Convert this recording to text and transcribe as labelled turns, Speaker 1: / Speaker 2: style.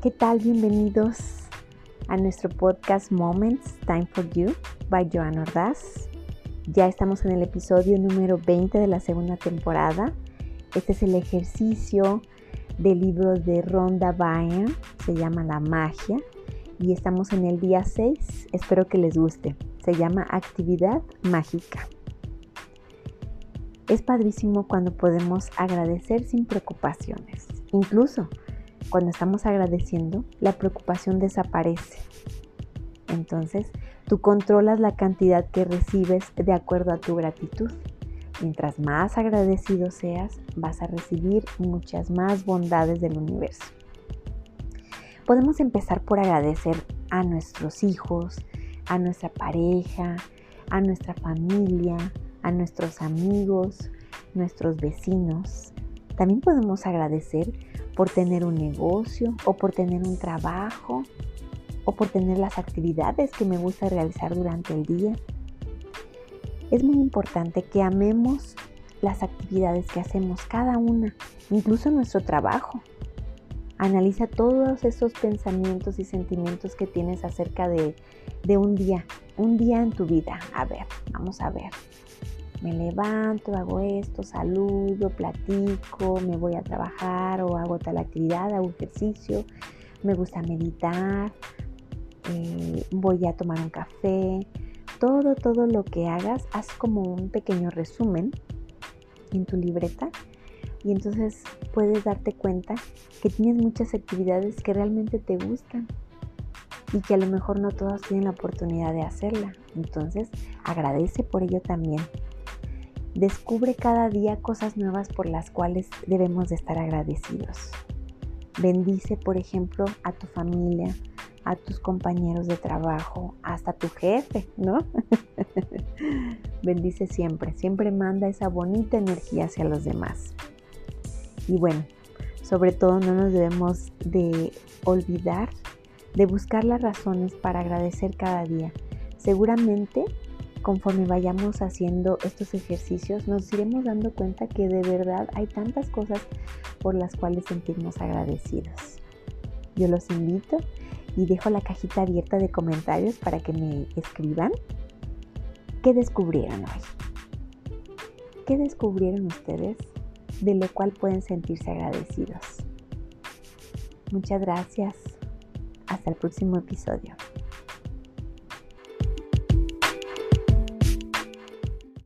Speaker 1: ¿Qué tal? Bienvenidos a nuestro podcast Moments Time for You by Joan Ordaz. Ya estamos en el episodio número 20 de la segunda temporada. Este es el ejercicio del libro de Rhonda Byrne, se llama La magia, y estamos en el día 6. Espero que les guste. Se llama Actividad Mágica. Es padrísimo cuando podemos agradecer sin preocupaciones. Incluso cuando estamos agradeciendo, la preocupación desaparece. Entonces, tú controlas la cantidad que recibes de acuerdo a tu gratitud. Mientras más agradecido seas, vas a recibir muchas más bondades del universo. Podemos empezar por agradecer a nuestros hijos, a nuestra pareja, a nuestra familia, a nuestros amigos, nuestros vecinos. También podemos agradecer por tener un negocio o por tener un trabajo o por tener las actividades que me gusta realizar durante el día. Es muy importante que amemos las actividades que hacemos cada una, incluso nuestro trabajo. Analiza todos esos pensamientos y sentimientos que tienes acerca de, un día, un día en tu vida. A ver, vamos a ver me levanto, hago esto, saludo, platico, me voy a trabajar o hago tal actividad, hago ejercicio, me gusta meditar, eh, voy a tomar un café. Todo, todo lo que hagas, haz como un pequeño resumen en tu libreta y entonces puedes darte cuenta que tienes muchas actividades que realmente te gustan y que a lo mejor no todas tienen la oportunidad de hacerla. Entonces agradece por ello también. Descubre cada día cosas nuevas por las cuales debemos de estar agradecidos. Bendice, por ejemplo, a tu familia, a tus compañeros de trabajo, hasta tu jefe, ¿no? Bendice siempre, siempre manda esa bonita energía hacia los demás. Y bueno, sobre todo no nos debemos de olvidar de buscar las razones para agradecer cada día. Seguramente conforme vayamos haciendo estos ejercicios, nos iremos dando cuenta que de verdad hay tantas cosas por las cuales sentirnos agradecidos. Yo los invito y dejo la cajita abierta de comentarios para que me escriban qué descubrieron hoy. ¿Qué descubrieron ustedes de lo cual pueden sentirse agradecidos? Muchas gracias. Hasta el próximo episodio.